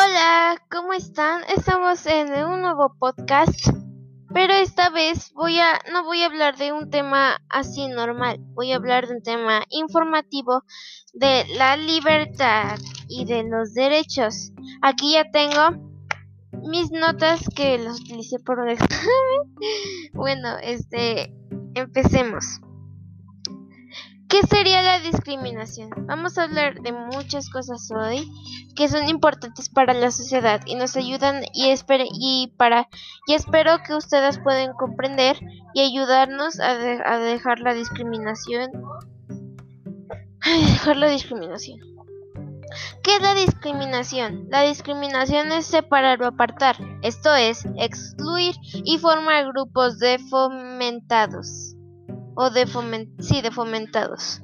Hola, ¿cómo están? Estamos en un nuevo podcast, pero esta vez voy a no voy a hablar de un tema así normal, voy a hablar de un tema informativo de la libertad y de los derechos. Aquí ya tengo mis notas que los utilicé por un examen. bueno, este empecemos. ¿Qué sería la discriminación? Vamos a hablar de muchas cosas hoy que son importantes para la sociedad y nos ayudan y, y para y espero que ustedes puedan comprender y ayudarnos a, a dejar la discriminación a dejar la discriminación. ¿Qué es la discriminación? La discriminación es separar o apartar, esto es, excluir y formar grupos de fomentados o de, sí, de fomentados.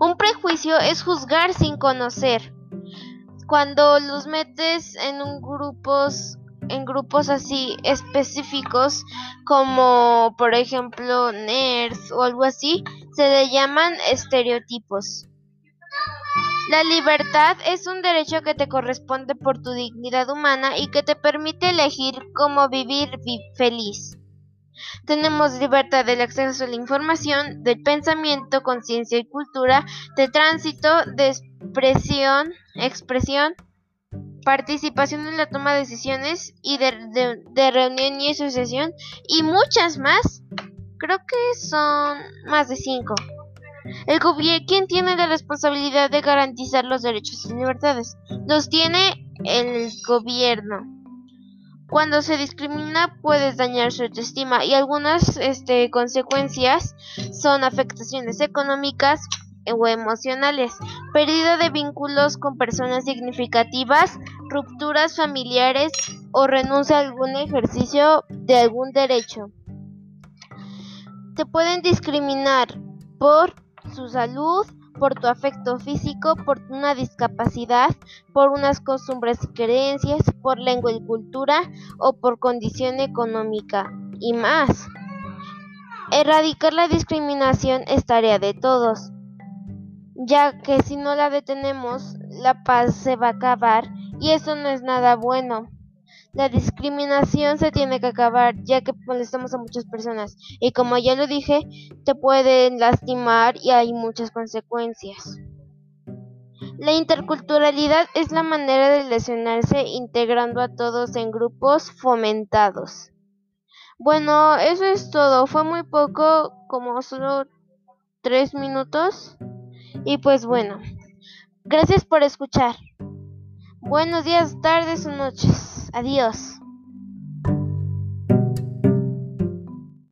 Un prejuicio es juzgar sin conocer. Cuando los metes en un grupos en grupos así específicos como por ejemplo nerds o algo así, se le llaman estereotipos. La libertad es un derecho que te corresponde por tu dignidad humana y que te permite elegir cómo vivir feliz. Tenemos libertad del acceso a la información, del pensamiento, conciencia y cultura, de tránsito, de expresión, expresión, participación en la toma de decisiones y de, reunión y asociación y muchas más. Creo que son más de cinco. El ¿Quién tiene la responsabilidad de garantizar los derechos y libertades? Los tiene el gobierno. Cuando se discrimina puedes dañar su autoestima y algunas este, consecuencias son afectaciones económicas o emocionales, pérdida de vínculos con personas significativas, rupturas familiares o renuncia a algún ejercicio de algún derecho. Te pueden discriminar por su salud, por tu afecto físico, por una discapacidad, por unas costumbres y creencias, por lengua y cultura o por condición económica y más. Erradicar la discriminación es tarea de todos, ya que si no la detenemos, la paz se va a acabar y eso no es nada bueno. La discriminación se tiene que acabar ya que molestamos a muchas personas y como ya lo dije, te pueden lastimar y hay muchas consecuencias. La interculturalidad es la manera de relacionarse integrando a todos en grupos fomentados. Bueno, eso es todo. Fue muy poco, como solo tres minutos. Y pues bueno, gracias por escuchar. Buenos días, tardes o noches. Adiós.